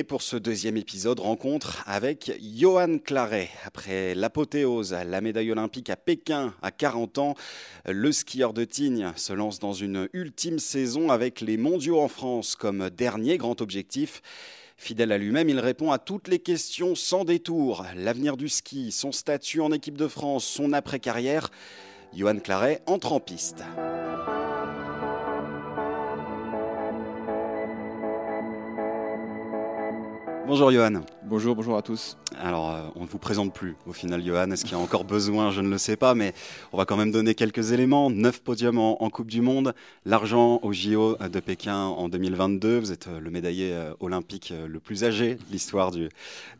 Et pour ce deuxième épisode, rencontre avec Johan Claret. Après l'apothéose, la médaille olympique à Pékin à 40 ans, le skieur de Tignes se lance dans une ultime saison avec les mondiaux en France comme dernier grand objectif. Fidèle à lui-même, il répond à toutes les questions sans détour. L'avenir du ski, son statut en équipe de France, son après-carrière. Johan Claret entre en piste. Bonjour Johan. Bonjour, bonjour à tous. Alors, euh, on ne vous présente plus au final, Johan. Est-ce qu'il y a encore besoin? Je ne le sais pas, mais on va quand même donner quelques éléments. Neuf podiums en, Coupe du Monde, l'argent au JO de Pékin en 2022. Vous êtes euh, le médaillé euh, olympique le plus âgé de l'histoire de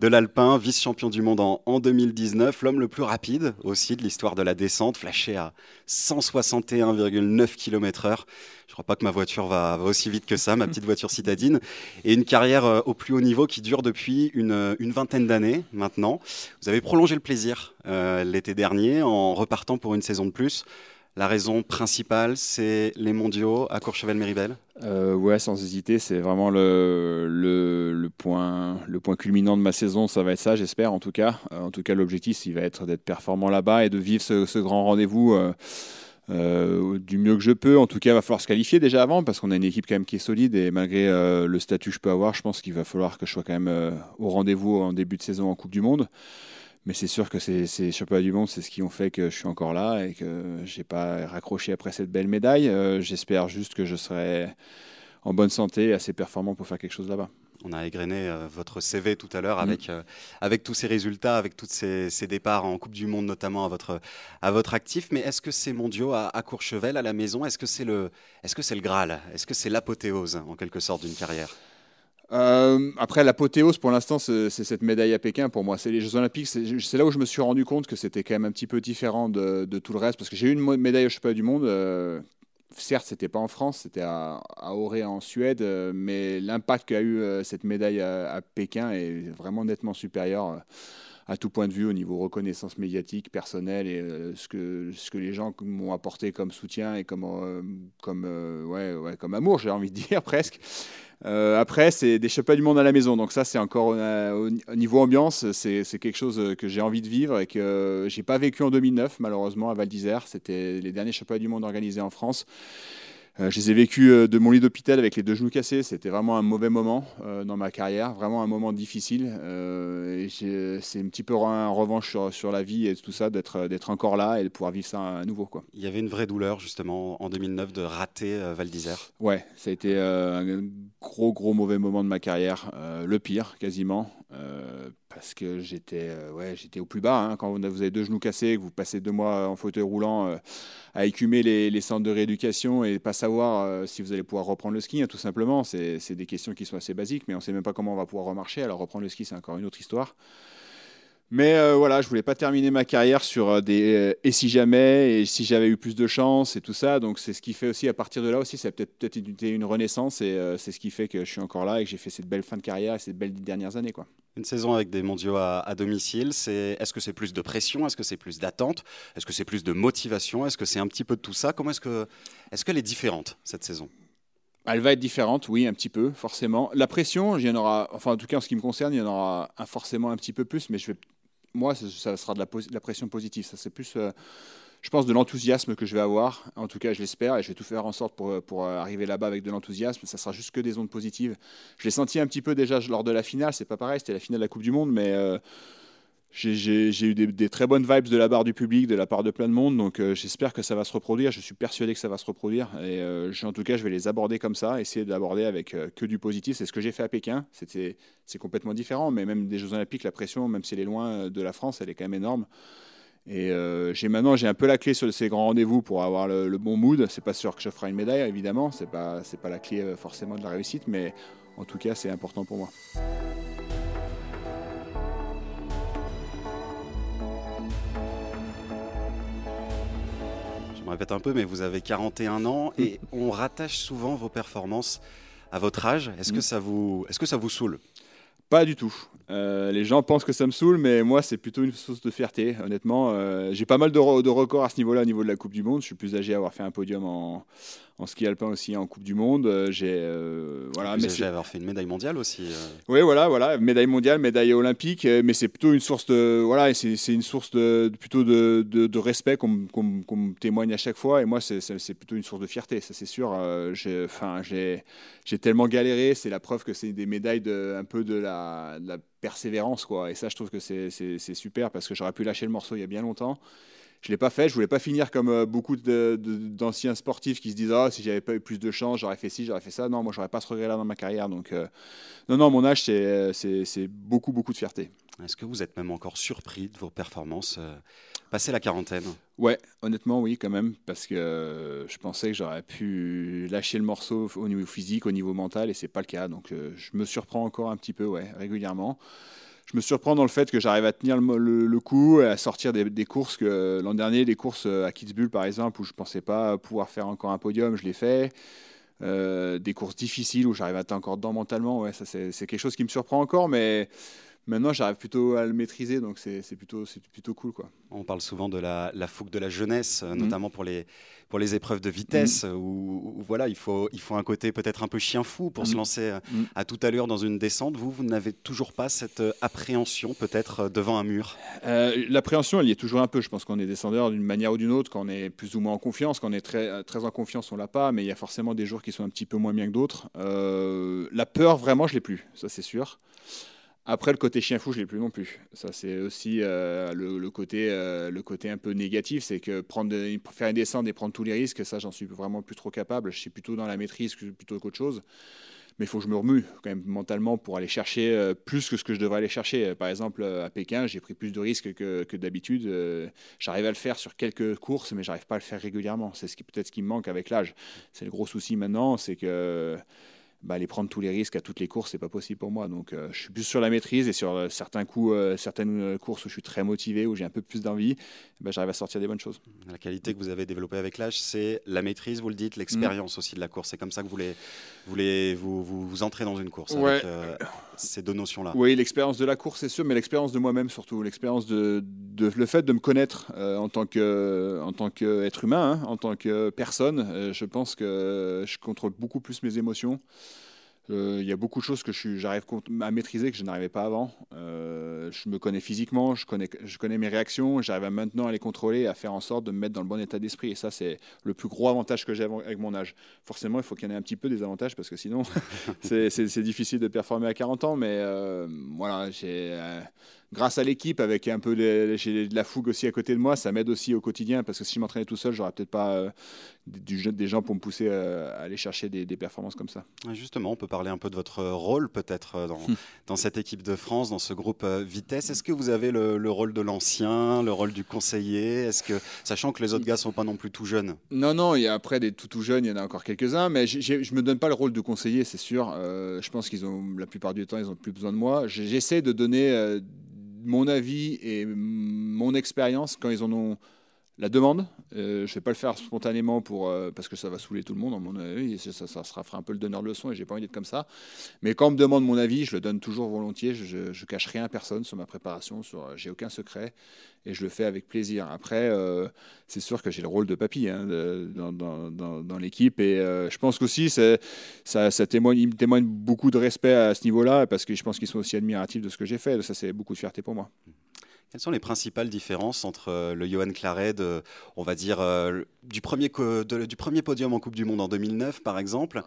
l'Alpin, vice-champion du monde en, en 2019, l'homme le plus rapide aussi de l'histoire de la descente, flashé à 161,9 km/h. Je crois pas que ma voiture va, aussi vite que ça, ma petite voiture citadine. Et une carrière euh, au plus haut niveau qui dure depuis une, vingtaine d'années maintenant. Vous avez prolongé le plaisir euh, l'été dernier en repartant pour une saison de plus. La raison principale, c'est les mondiaux à Courchevel-Méribel? Euh, Ouais, sans hésiter, c'est vraiment le, le, point, le point culminant de ma saison. Ça va être ça, j'espère en tout cas. en tout cas, l'objectif, il va être d'être performant là-bas et de vivre ce, ce grand rendez-vous. Euh, du mieux que je peux. En tout cas, il va falloir se qualifier déjà avant parce qu'on a une équipe quand même qui est solide et malgré euh, le statut que je peux avoir, je pense qu'il va falloir que je sois quand même euh, au rendez-vous en début de saison en Coupe du Monde. Mais c'est sûr que ces, championnats du monde, c'est ce qui ont fait que je suis encore là et que j'ai pas raccroché après cette belle médaille. J'espère juste que je serai en bonne santé assez performant pour faire quelque chose là-bas. On a égrené euh, votre CV tout à l'heure mm. avec, euh, avec tous ces résultats, avec tous ces, départs en Coupe du Monde notamment à votre, à votre actif. Mais est-ce que ces mondiaux à, Courchevel, à la maison, est-ce que c'est le, est -ce le Graal? Est-ce que c'est l'apothéose en quelque sorte d'une carrière? Euh, après, l'apothéose, pour l'instant, c'est cette médaille à Pékin. Pour moi, c'est les Jeux Olympiques. C'est là où je me suis rendu compte que c'était quand même un petit peu différent de, tout le reste. Parce que j'ai eu une médaille au championnat du monde certes, c'était pas en France, c'était à, à Auray en Suède, euh, mais l'impact qu'a eu euh, cette médaille à, Pékin est vraiment nettement supérieur euh, à tout point de vue au niveau reconnaissance médiatique, personnelle et ce, que, ce que les gens m'ont apporté comme soutien et comme, comme, ouais, ouais, comme amour, j'ai envie de dire presque. Euh, après, c'est des championnats du monde à la maison. Donc ça, c'est encore euh, au, niveau ambiance, c'est quelque chose que j'ai envie de vivre et que j'ai pas vécu en 2009, malheureusement, à Val d'Isère. C'était les derniers championnats du monde organisés en France. Euh, je les ai vécus euh, de mon lit d'hôpital avec les deux genoux cassés. C'était vraiment un mauvais moment euh, dans ma carrière, vraiment un moment difficile. c'est un petit peu un revanche sur, la vie et tout ça, d'être encore là et de pouvoir vivre ça à nouveau. Quoi. Il y avait une vraie douleur justement en 2009 de rater Val d'Isère. Ouais, ça a été un gros gros mauvais moment de ma carrière, le pire quasiment parce que j'étais euh, ouais, j'étais au plus bas. Hein. quand vous avez deux genoux cassés, que vous passez deux mois en fauteuil roulant euh, à écumer les, centres de rééducation et pas savoir euh, si vous allez pouvoir reprendre le ski, hein, tout simplement. C'est des questions qui sont assez basiques, mais on ne sait même pas comment on va pouvoir remarcher. Alors reprendre le ski, c'est encore une autre histoire. Mais euh, voilà, je voulais pas terminer ma carrière sur euh, des euh, et si jamais et si j'avais eu plus de chance et tout ça. Donc c'est ce qui fait aussi à partir de là aussi, ça a peut-être peut-être été une renaissance et c'est ce qui fait que je suis encore là et que j'ai fait cette belle fin de carrière et ces belles dernières années quoi. Une saison avec des mondiaux à, domicile, c'est est-ce que c'est plus de pression, est-ce que c'est plus d'attente, est-ce que c'est plus de motivation, est-ce que c'est un petit peu de tout ça? Comment est-ce que est-ce qu'elle est différente cette saison? Elle va être différente, oui, un petit peu, forcément. La pression, il y en aura, enfin en tout cas en ce qui me concerne, il y en aura forcément un petit peu plus, mais je vais moi, ça, sera de la, pression positive. Ça, c'est plus, euh, je pense, de l'enthousiasme que je vais avoir. En tout cas, je l'espère et je vais tout faire en sorte pour, pour arriver là-bas avec de l'enthousiasme. Ça sera juste que des ondes positives. Je l'ai senti un petit peu déjà lors de la finale. C'est pas pareil, c'était la finale de la Coupe du Monde, mais. Euh, j'ai eu des, très bonnes vibes de la part du public, de la part de plein de monde. Donc euh, j'espère que ça va se reproduire. Je suis persuadé que ça va se reproduire. Et euh, en tout cas, je vais les aborder comme ça, essayer d'aborder avec euh, que du positif. C'est ce que j'ai fait à Pékin. C'est complètement différent. Mais même des Jeux Olympiques, la pression, même si elle est loin de la France, elle est quand même énorme. Et j'ai maintenant j'ai un peu la clé sur ces grands rendez-vous pour avoir le, bon mood. C'est pas sûr que je ferai une médaille, évidemment. C'est pas c'est pas la clé forcément de la réussite, mais en tout cas, c'est important pour moi. Répète un peu, mais vous avez 41 ans et on rattache souvent vos performances à votre âge. Est-ce que, mm. ça vous, est -ce que ça vous saoule? Pas du tout. Euh, les gens pensent que ça me saoule, mais moi, c'est plutôt une source de fierté, honnêtement. Euh, j'ai pas mal de, de, records à ce niveau-là, au niveau de la Coupe du Monde. Je suis plus âgé à avoir fait un podium en, en ski alpin aussi en Coupe du Monde. Euh, j'ai euh, voilà, mais j'ai avoir fait une médaille mondiale aussi. Oui, voilà, voilà, médaille mondiale, médaille olympique, mais c'est plutôt une source de voilà, c'est une source de plutôt de, de, respect qu'on me témoigne à chaque fois. Et moi, c'est plutôt une source de fierté, ça c'est sûr. j'ai enfin, j'ai tellement galéré, c'est la preuve que c'est des médailles de un peu de la, de la persévérance quoi. Et ça, je trouve que c'est super parce que j'aurais pu lâcher le morceau il y a bien longtemps. Je l'ai pas fait. Je voulais pas finir comme euh, beaucoup d'anciens sportifs qui se disent ah, si j'avais pas eu plus de chance, j'aurais fait ci, j'aurais fait ça. Non, moi, j'aurais pas ce regret-là dans ma carrière. Donc, euh, non, non, mon âge, c'est beaucoup, beaucoup de fierté. Est-ce que vous êtes même encore surpris de vos performances euh, passé la quarantaine Ouais, honnêtement, oui, quand même, parce que je pensais que j'aurais pu lâcher le morceau au niveau physique, au niveau mental, et c'est pas le cas. Donc, je me surprends encore un petit peu, ouais, régulièrement je me surprends dans le fait que j'arrive à tenir le, coup et à sortir des, courses que l'an dernier, des courses à Kitzbühel par exemple, où je pensais pas pouvoir faire encore un podium, je l'ai fait. Euh, des courses difficiles où j'arrive à être encore dedans mentalement, ouais, ça c'est quelque chose qui me surprend encore, mais maintenant j'arrive plutôt à le maîtriser, donc c'est plutôt, plutôt cool. Quoi. On parle souvent de la, fougue de la jeunesse, euh, mhm. notamment pour les, pour les épreuves de vitesse, mhm. où, voilà, il faut, il faut un côté peut-être un peu chien fou pour se mhm. lancer euh, à toute allure dans une descente. Vous, vous n'avez toujours pas cette euh, appréhension peut-être devant un mur? L'appréhension, elle y est toujours un peu. Je pense qu'on est descendeur d'une manière ou d'une autre, quand on est plus ou moins en confiance. Quand on est très, très en confiance, on l'a pas, mais il y a forcément des jours qui sont un petit peu moins bien que d'autres. la peur, vraiment, je l'ai plus, ça c'est sûr. Après, le côté chien fou, je l'ai plus non plus. Ça, c'est aussi euh, le, côté, euh, le côté un peu négatif, c'est que faire une descente et prendre tous les risques, ça, j'en suis vraiment plus trop capable. Je suis plutôt dans la maîtrise plutôt qu'autre chose. Mais il faut que je me remue quand même mentalement pour aller chercher euh, plus que ce que je devrais aller chercher. Par exemple, à Pékin, j'ai pris plus de risques que, d'habitude. j'arrive à le faire sur quelques courses, mais j'arrive pas à le faire régulièrement. C'est peut-être ce qui me manque avec l'âge. C'est le gros souci maintenant, c'est que bah, aller prendre tous les risques à toutes les courses, c'est pas possible pour moi. Donc, euh, je suis plus sur la maîtrise et sur euh, certains coups, euh, certaines courses où je suis très motivé, où j'ai un peu plus d'envie, bah, j'arrive à sortir des bonnes choses. La qualité que vous avez développée avec l'âge, c'est la maîtrise, vous le dites, l'expérience aussi de la course. C'est comme ça que vous voulez, voulez vous, vous, vous, entrez dans une course avec ces deux notions-là. Oui, l'expérience de la course, c'est sûr, mais l'expérience de moi-même surtout, l'expérience de, le fait de me connaître en tant que en tant qu'être humain, hein, en tant que personne. je pense que je contrôle beaucoup plus mes émotions. Euh, il y a beaucoup de choses que j'arrive à maîtriser que je n'arrivais pas avant. Euh, je me connais physiquement, je connais, je connais mes réactions, j'arrive maintenant à les contrôler, à faire en sorte de me mettre dans le bon état d'esprit. Et ça, c'est le plus gros avantage que j'ai avec mon âge. Forcément, il faut qu'il y en ait un petit peu des avantages parce que sinon, c'est difficile de performer à 40 ans. Mais euh, voilà, j'ai grâce à l'équipe, avec un peu de, de, la fougue aussi à côté de moi, ça m'aide aussi au quotidien parce que si je m'entraînais tout seul, j'aurais peut-être pas euh, du, des gens pour me pousser à, aller chercher des, performances comme ça. Justement, on peut parler un peu de votre rôle peut-être euh, dans, dans, cette équipe de France, dans ce groupe euh, Vitesse. Est-ce que vous avez le, rôle de l'ancien, le rôle du conseiller? Est-ce que, sachant que les autres gars sont pas non plus tout jeunes? Non, non, il y a après des tout tout jeunes, il y en a encore quelques-uns, mais je me donne pas le rôle de conseiller, c'est sûr. je pense qu'ils ont la plupart du temps, ils ont plus besoin de moi. J'essaie de donner mon avis et mon expérience quand ils en ont la demande. Euh, je ne vais pas le faire spontanément pour, euh, parce que ça va saouler tout le monde, en mon avis. Ça, ça, sera un peu le donneur de leçon et j'ai pas envie d'être comme ça. Mais quand on me demande mon avis, je le donne toujours volontiers. Je, ne cache rien à personne sur ma préparation. Sur, j'ai aucun secret et je le fais avec plaisir. Après, euh, c'est sûr que j'ai le rôle de papy hein, dans, l'équipe et je pense qu'aussi ça, ça témoigne, me témoigne beaucoup de respect à ce niveau-là parce que je pense qu'ils sont aussi admiratifs de ce que j'ai fait. Ça, c'est beaucoup de fierté pour moi. Quelles sont les principales différences entre euh, le Johan Claret, on va dire, euh, du, premier du premier podium en Coupe du Monde en 2009, par exemple,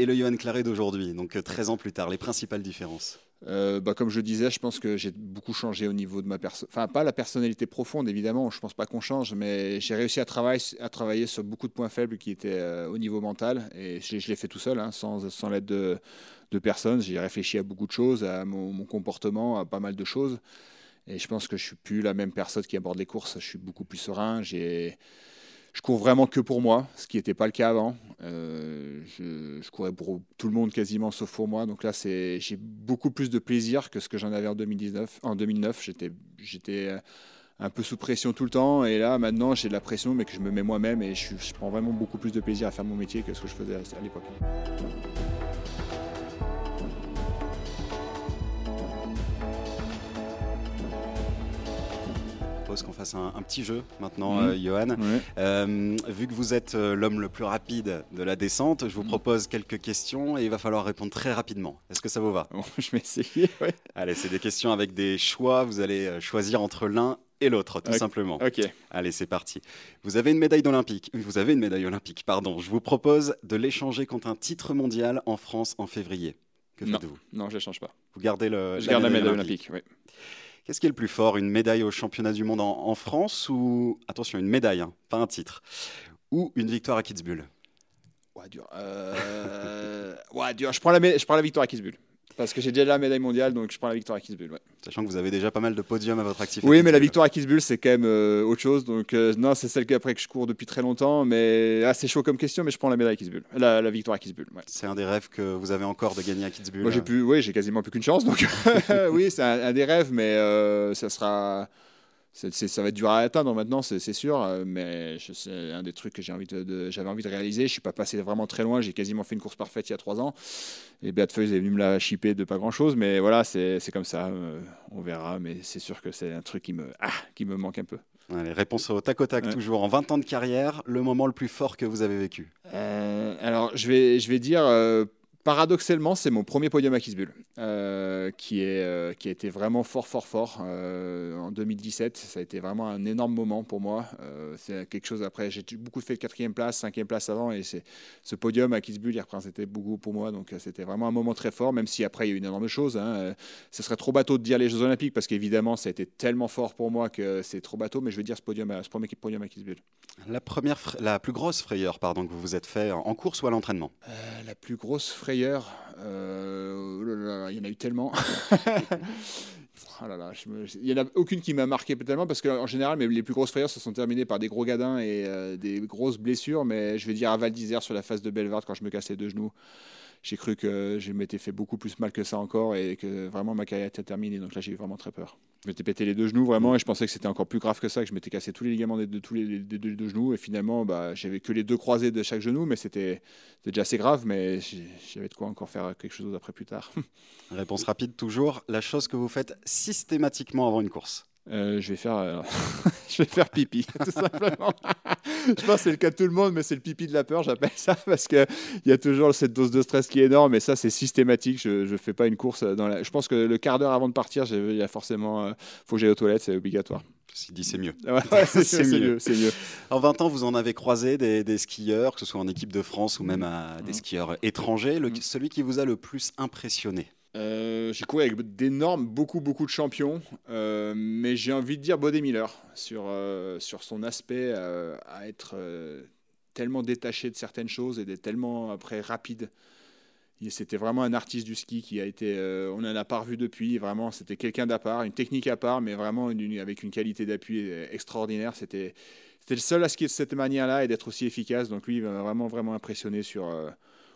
et le Johan Claret d'aujourd'hui, donc 13 euh, ans plus tard Les principales différences? Euh, bah, comme je disais, je pense que j'ai beaucoup changé au niveau de ma personne. Enfin, pas la personnalité profonde, évidemment, je ne pense pas qu'on change, mais j'ai réussi à travailler, à travailler sur beaucoup de points faibles qui étaient euh, au niveau mental. Et je, l'ai fait tout seul, hein, sans, sans l'aide de, de personne. J'ai réfléchi à beaucoup de choses, à mon, mon, comportement, à pas mal de choses. Et je pense que je suis plus la même personne qui aborde les courses. Je suis beaucoup plus serein. Je cours vraiment que pour moi, ce qui n'était pas le cas avant. Euh, je, courais pour tout le monde quasiment, sauf pour moi. Donc là, j'ai beaucoup plus de plaisir que ce que j'en avais en 2019. En 2009, j'étais euh, un peu sous pression tout le temps. Et là, maintenant, j'ai de la pression, mais que je me mets moi-même. Et je, prends vraiment beaucoup plus de plaisir à faire mon métier que ce que je faisais à l'époque. Qu'on fasse un, petit jeu maintenant, mmh. Johan. Euh, vu que vous êtes euh, l'homme le plus rapide de la descente, je vous mmh. propose quelques questions et il va falloir répondre très rapidement. Est-ce que ça vous va? Je vais essayer. Allez, c'est des questions avec des choix. Vous allez choisir entre l'un et l'autre, tout simplement. Ok. Allez, c'est parti. Vous avez une médaille olympique. Vous avez une médaille olympique, pardon. Je vous propose de l'échanger contre un titre mondial en France en février. Que faites-vous? Non, je ne l'échange pas. Vous gardez le. Je garde la médaille olympique, olympique oui. Qu'est-ce qui est le plus fort Une médaille au championnat du monde en, France ou, attention, une médaille, hein, pas un titre, ou une victoire à Kitzbühel? Ouais, dur. Euh, dur. Je prends, la, je prends la victoire à Kitzbühel. Parce que j'ai déjà la médaille mondiale, donc je prends la victoire à Kitzbühel. Ouais. Sachant que vous avez déjà pas mal de podiums à votre activité. Oui, mais la victoire à Kitzbühel, c'est quand même euh, autre chose. Donc, euh, non, c'est celle qu'après que je cours depuis très longtemps. Mais ah, c'est chaud comme question, mais je prends la médaille à Kitzbühel. La, la victoire à Kitzbühel. Ouais. C'est un des rêves que vous avez encore de gagner à Kitzbühel Moi, j'ai plus, oui, j'ai quasiment plus qu'une chance. Donc, oui, c'est un, un, des rêves, mais euh, ça sera ça va être dur à atteindre maintenant, c'est sûr, euh, mais c'est un des trucs que j'ai envie de, j'avais envie de réaliser. Je suis pas passé vraiment très loin, j'ai quasiment fait une course parfaite il y a trois ans. Et Beat Feuille est venu me la chipper de pas grand chose, mais voilà, c'est comme ça, euh, on verra, mais c'est sûr que c'est un truc qui me, ah, qui me manque un peu. Les réponses au tac au tac, toujours. En 20 ans de carrière, le moment le plus fort que vous avez vécu? Euh, Alors, je vais, je vais dire Paradoxalement, c'est mon premier podium à Kitzbühel, euh, qui, est, euh, qui a été vraiment fort, fort, fort euh, en 2017. Ça a été vraiment un énorme moment pour moi. c'est quelque chose après. J'ai beaucoup fait de quatrième place, cinquième place avant, et c'est ce podium à Kitzbühel, il représentait beaucoup pour moi. Donc c'était vraiment un moment très fort, même si après il y a eu une énorme chose. Hein. Ce serait trop bateau de dire les Jeux Olympiques parce qu'évidemment ça a été tellement fort pour moi que c'est trop bateau. Mais je vais dire ce podium, ce premier podium à Kitzbühel. La première, la plus grosse frayeur, pardon, que vous vous êtes fait en course ou à l'entraînement? La plus grosse frayeur euh, oh il y en a eu tellement. Oh il n'y en a aucune qui m'a marqué tellement parce qu'en général, les plus grosses frayeurs se sont terminées par des gros gadins et euh, des grosses blessures. Mais je vais dire à Val d'Isère sur la face de Bellevarde quand je me cassais deux genoux j'ai cru que je m'étais fait beaucoup plus mal que ça encore et que vraiment ma carrière était terminée. Donc là, j'ai eu vraiment très peur. Je m'étais pété les deux genoux vraiment et je pensais que c'était encore plus grave que ça, que je m'étais cassé tous les ligaments de tous les, deux genoux. Et finalement, bah, j'avais que les deux croisés de chaque genou, mais c'était déjà assez grave. Mais j'avais de quoi encore faire quelque chose après plus tard. Réponse rapide toujours. La chose que vous faites systématiquement avant une course euh, je vais faire, euh, je vais faire pipi, tout simplement. je pense que c'est le cas de tout le monde, mais c'est le pipi de la peur, j'appelle ça, parce qu'il y a toujours cette dose de stress qui est énorme, et ça, c'est systématique. Je ne fais pas une course dans la. Je pense que le quart d'heure avant de partir, il y a forcément, euh, faut que j'aille aux toilettes, c'est obligatoire. S'il dit c'est mieux. c'est mieux. mieux. En 20 ans, vous en avez croisé des, skieurs, que ce soit en équipe de France ou même à des mmh. skieurs étrangers. Le, mmh. Celui qui vous a le plus impressionné? Euh, j'ai couru avec d'énormes, beaucoup, beaucoup de champions, euh, mais j'ai envie de dire Bodé Miller sur, euh, sur son aspect à être tellement détaché de certaines choses et d'être tellement après rapide. C'était vraiment un artiste du ski qui a été, on n'en a pas revu depuis. Vraiment, c'était quelqu'un d'à part, une technique à part, mais vraiment avec une qualité d'appui extraordinaire. C'était, le seul à skier de cette manière-là et d'être aussi efficace. Donc lui, il m'a vraiment, vraiment impressionné sur,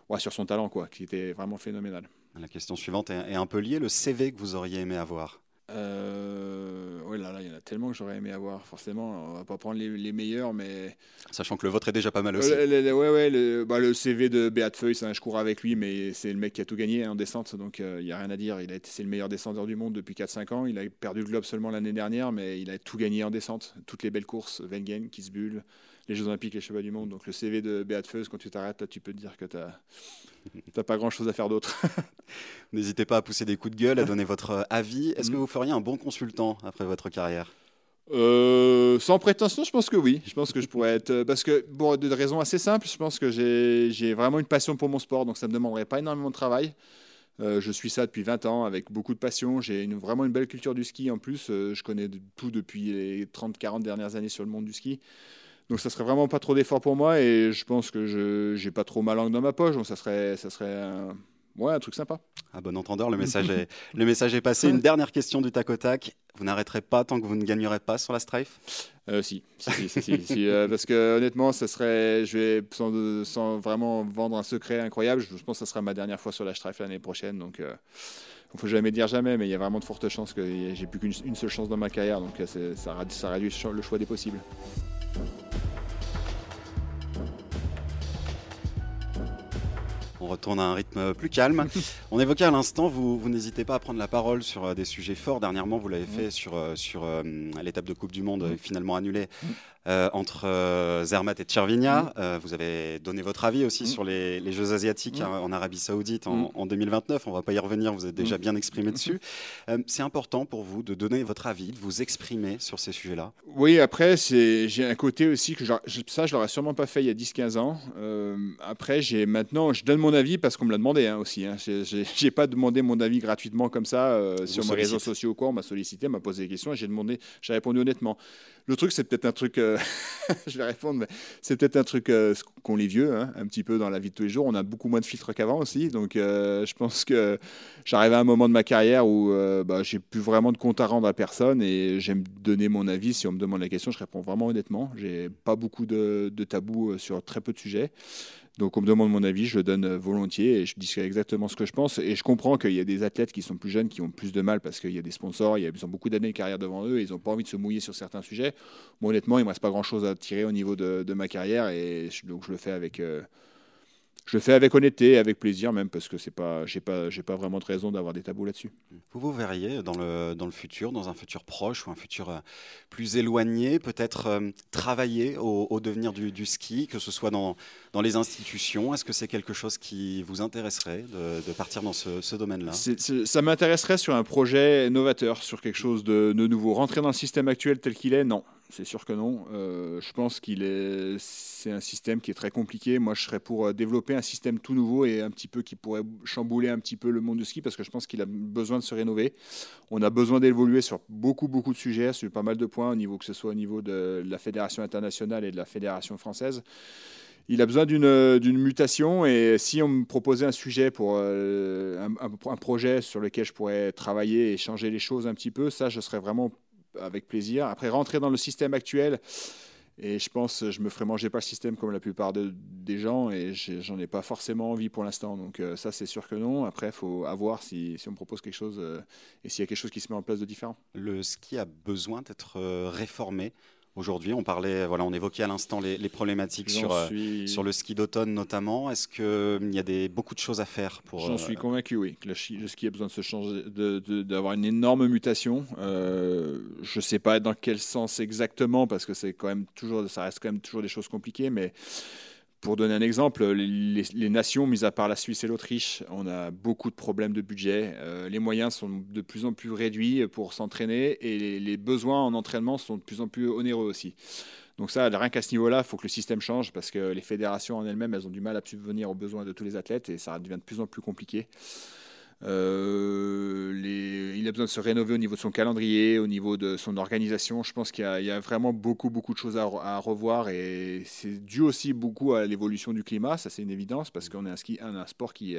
ouais, sur son talent, quoi, qui était vraiment phénoménal. La question suivante est un peu liée. Le CV que vous auriez aimé avoir euh, oui, là, là, il y en a tellement que j'aurais aimé avoir. Forcément, on va pas prendre les, meilleurs, mais. Sachant que le vôtre est déjà pas mal aussi. Oui, le, ouais, ouais, le, bah, le, CV de Beat Feuille, je cours avec lui, mais c'est le mec qui a tout gagné en descente, donc euh, il n'y a rien à dire. Il c'est le meilleur descendeur du monde depuis 4-5 ans. Il a perdu le globe seulement l'année dernière, mais il a tout gagné en descente. Toutes les belles courses, Wengen, Kitzbühel, les Jeux Olympiques, les Chevaux du Monde. Donc le CV de Beat Feuille, quand tu t'arrêtes, là, tu peux te dire que tu as T'as pas grand chose à faire d'autre. N'hésitez pas à pousser des coups de gueule, à donner votre euh, avis. Est-ce que mm. vous feriez un bon consultant après votre carrière? Euh, sans prétention, je pense que oui. Je pense que je pourrais être. Euh, parce que, bon, de raisons assez simples, je pense que j'ai vraiment une passion pour mon sport, donc ça ne me demanderait pas énormément de travail. je suis ça depuis 20 ans avec beaucoup de passion. J'ai vraiment une belle culture du ski en plus. je connais tout depuis les 30-40 dernières années sur le monde du ski. Donc ça serait vraiment pas trop d'effort pour moi et je pense que je n'ai pas trop ma langue dans ma poche. Donc ça serait, ça serait un, ouais, un truc sympa. À bon entendeur, le message est, le message est passé. Une dernière question du tac au tac. Vous n'arrêterez pas tant que vous ne gagnerez pas sur la Strife? Euh, Si, si, si, si, euh, parce que honnêtement, ça serait, je vais sans, sans, vraiment vendre un secret incroyable, je, pense que ça sera ma dernière fois sur la Strife l'année prochaine. Donc, il euh, ne faut jamais dire jamais, mais il y a vraiment de fortes chances que j'ai plus qu'une seule chance dans ma carrière, donc ça, ça réduit le choix des possibles. On retourne à un rythme plus calme. on évoquait à l'instant, vous, vous n'hésitez pas à prendre la parole sur euh, des sujets forts. Dernièrement, vous l'avez fait sur, euh, sur euh, l'étape de Coupe du Monde finalement annulée euh, entre euh, Zermatt et Tchervinia. Mm. Euh, vous avez donné votre avis aussi mm. sur les, Jeux asiatiques mm. en Arabie Saoudite en, 2029. On ne va pas y revenir, vous êtes déjà bien exprimé dessus. c'est important pour vous de donner votre avis, de vous exprimer sur ces sujets-là Oui, après, j'ai un côté aussi que ça, je l'aurais sûrement pas fait il y a 10-15 ans. après, j'ai maintenant, je donne mon avis parce qu'on me l'a demandé hein, aussi. Hein. J'ai pas demandé mon avis gratuitement comme ça sur mes réseaux sociaux ou quoi. On m'a sollicité, m'a posé des questions et j'ai demandé, j'ai répondu honnêtement. Le truc, c'est peut-être un truc, euh, je vais répondre, mais c'est peut-être un truc euh, qu'on les vieux, hein, un petit peu dans la vie de tous les jours. On a beaucoup moins de filtres qu'avant aussi. Donc, euh, je pense que j'arrive à un moment de ma carrière où bah, j'ai plus vraiment de compte à rendre à personne et j'aime donner mon avis. Si on me demande la question, je réponds vraiment honnêtement. J'ai pas beaucoup de, de tabous sur très peu de sujets. Donc on me demande mon avis, je le donne euh, volontiers et je dis exactement ce que je pense. Et je comprends qu'il y a des athlètes qui sont plus jeunes qui ont plus de mal parce qu'il y a des sponsors, ils ont beaucoup d'années de carrière devant eux et ils n'ont pas envie de se mouiller sur certains sujets. Moi honnêtement, il ne me reste pas grand-chose à tirer au niveau de, ma carrière et donc je le fais avec... Euh, je le fais avec honnêteté, avec plaisir même, parce que c'est pas, j'ai pas, j'ai pas vraiment de raison d'avoir des tabous là-dessus. Vous vous verriez dans le, dans le futur, dans un futur proche ou un futur euh, plus éloigné, peut-être euh, travailler au, devenir du, ski, que ce soit dans, dans les institutions? Est-ce que c'est quelque chose qui vous intéresserait de, partir dans ce, domaine-là? Ça m'intéresserait sur un projet novateur, sur quelque chose de, de nouveau. Rentrer dans le système actuel tel qu'il est, non c'est sûr que non. Euh, je pense qu'il est, c'est un système qui est très compliqué. Moi, je serais pour euh, développer un système tout nouveau et un petit peu qui pourrait chambouler un petit peu le monde du ski parce que je pense qu'il a besoin de se rénover. On a besoin d'évoluer sur beaucoup, beaucoup de sujets, sur pas mal de points, au niveau que ce soit au niveau de la fédération internationale et de la fédération française. Il a besoin d'une mutation et si on me proposait un sujet pour euh, un, projet sur lequel je pourrais travailler et changer les choses un petit peu, ça, je serais vraiment avec plaisir. Après, rentrer dans le système actuel, et je pense, je me ferai manger pas le système comme la plupart des gens, et j'en ai pas forcément envie pour l'instant. Donc euh, ça, c'est sûr que non. Après, il faut avoir si, si, on me propose quelque chose euh, et s'il y a quelque chose qui se met en place de différent. Le ski a besoin d'être euh, réformé Aujourd'hui, on parlait, voilà, on évoquait à l'instant les, problématiques sur, euh, sur le ski d'automne notamment. Est-ce qu'il hum, y a des, beaucoup de choses à faire pour J'en suis euh, convaincu, oui. Le, ski a besoin de se changer, d'avoir une énorme mutation. Euh, je ne sais pas dans quel sens exactement, parce que c'est quand même toujours, ça reste quand même toujours des choses compliquées, mais pour donner un exemple, les, nations, mis à part la Suisse et l'Autriche, on a beaucoup de problèmes de budget. Euh, les moyens sont de plus en plus réduits pour s'entraîner et les, besoins en entraînement sont de plus en plus onéreux aussi. Donc ça, rien qu'à ce niveau-là, il faut que le système change parce que les fédérations en elles-mêmes, elles ont du mal à subvenir aux besoins de tous les athlètes et ça devient de plus en plus compliqué. Euh, il a besoin de se rénover au niveau de son calendrier, au niveau de son organisation. Je pense qu'il y, a vraiment beaucoup, beaucoup de choses à, revoir et c'est dû aussi beaucoup à l'évolution du climat. Ça, c'est une évidence parce qu'on est un, ski, un, sport qui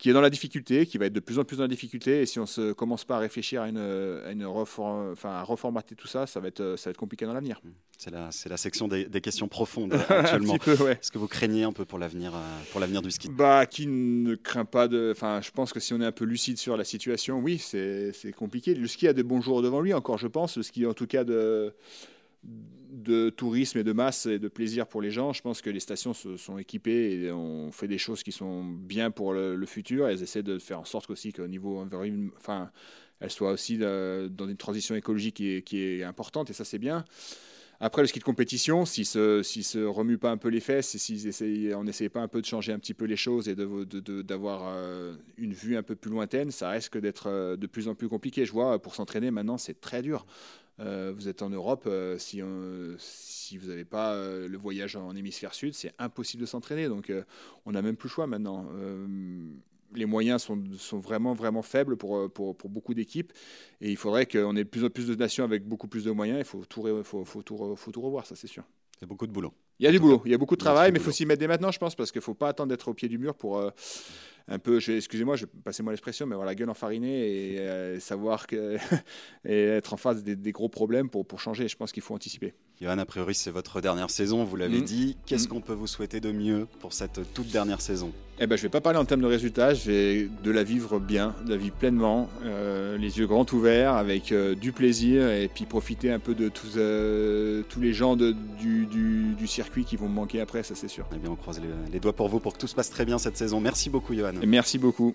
qui est dans la difficulté, qui va être de plus en plus dans la difficulté. Et si on ne commence pas à réfléchir à, une, à, une enfin, à reformater tout ça, ça va être, ça va être compliqué dans l'avenir. C'est la, la, section des, questions profondes actuellement. Est-ce que vous craignez un peu pour l'avenir, euh, pour l'avenir du ski Bah, qui ne craint pas de. Enfin, je pense que si on est un peu lucide sur la situation, oui, c'est compliqué. Le ski a de bons jours devant lui, encore, je pense. Le ski, en tout cas, de de tourisme et de masse et de plaisir pour les gens. Je pense que les stations se sont équipées et ont fait des choses qui sont bien pour le, futur. Elles essaient de faire en sorte aussi qu'au niveau enfin, elles soient aussi euh, dans une transition écologique qui est, importante et ça c'est bien. Après, le ski de compétition, s'ils si se remuent pas un peu les fesses, si on n'essaye pas un peu de changer un petit peu les choses et d'avoir euh, une vue un peu plus lointaine, ça risque d'être euh, de plus en plus compliqué. Je vois, pour s'entraîner maintenant, c'est très dur. Euh, vous êtes en Europe, euh, si, si, vous n'avez pas euh, le voyage en hémisphère sud, c'est impossible de s'entraîner. Donc on n'a même plus le choix maintenant. les moyens sont, sont, vraiment, vraiment faibles pour, pour, pour beaucoup d'équipes. Et il faudrait qu'on ait de plus en plus de nations avec beaucoup plus de moyens. Il faut tout, faut, faut, tout, faut tout revoir, ça c'est sûr. Il y a beaucoup de boulot. Il y a du boulot, il y a beaucoup de travail, mais il faut s'y mettre dès maintenant, je pense, parce qu'il ne faut pas attendre d'être au pied du mur pour un peu, excusez-moi, je passez-moi l'expression, mais avoir la gueule enfarinée et euh, savoir que et être en face des, gros problèmes pour, pour changer. Je pense qu'il faut anticiper. Johan, a priori, c'est votre dernière saison, vous l'avez Mm. dit. Qu'est-ce Mm. qu'on peut vous souhaiter de mieux pour cette toute dernière saison? Eh ben, je vais pas parler en termes de résultats, je vais de la vivre bien, de la vivre pleinement, euh, les yeux grands ouverts, avec euh, du plaisir, et puis profiter un peu de tous, euh, tous les gens de- du, du- du circuit qui vont me manquer après, ça c'est sûr. Eh bien, on croise les, les doigts pour vous pour que tout se passe très bien cette saison. Merci beaucoup, Johan. Et merci beaucoup.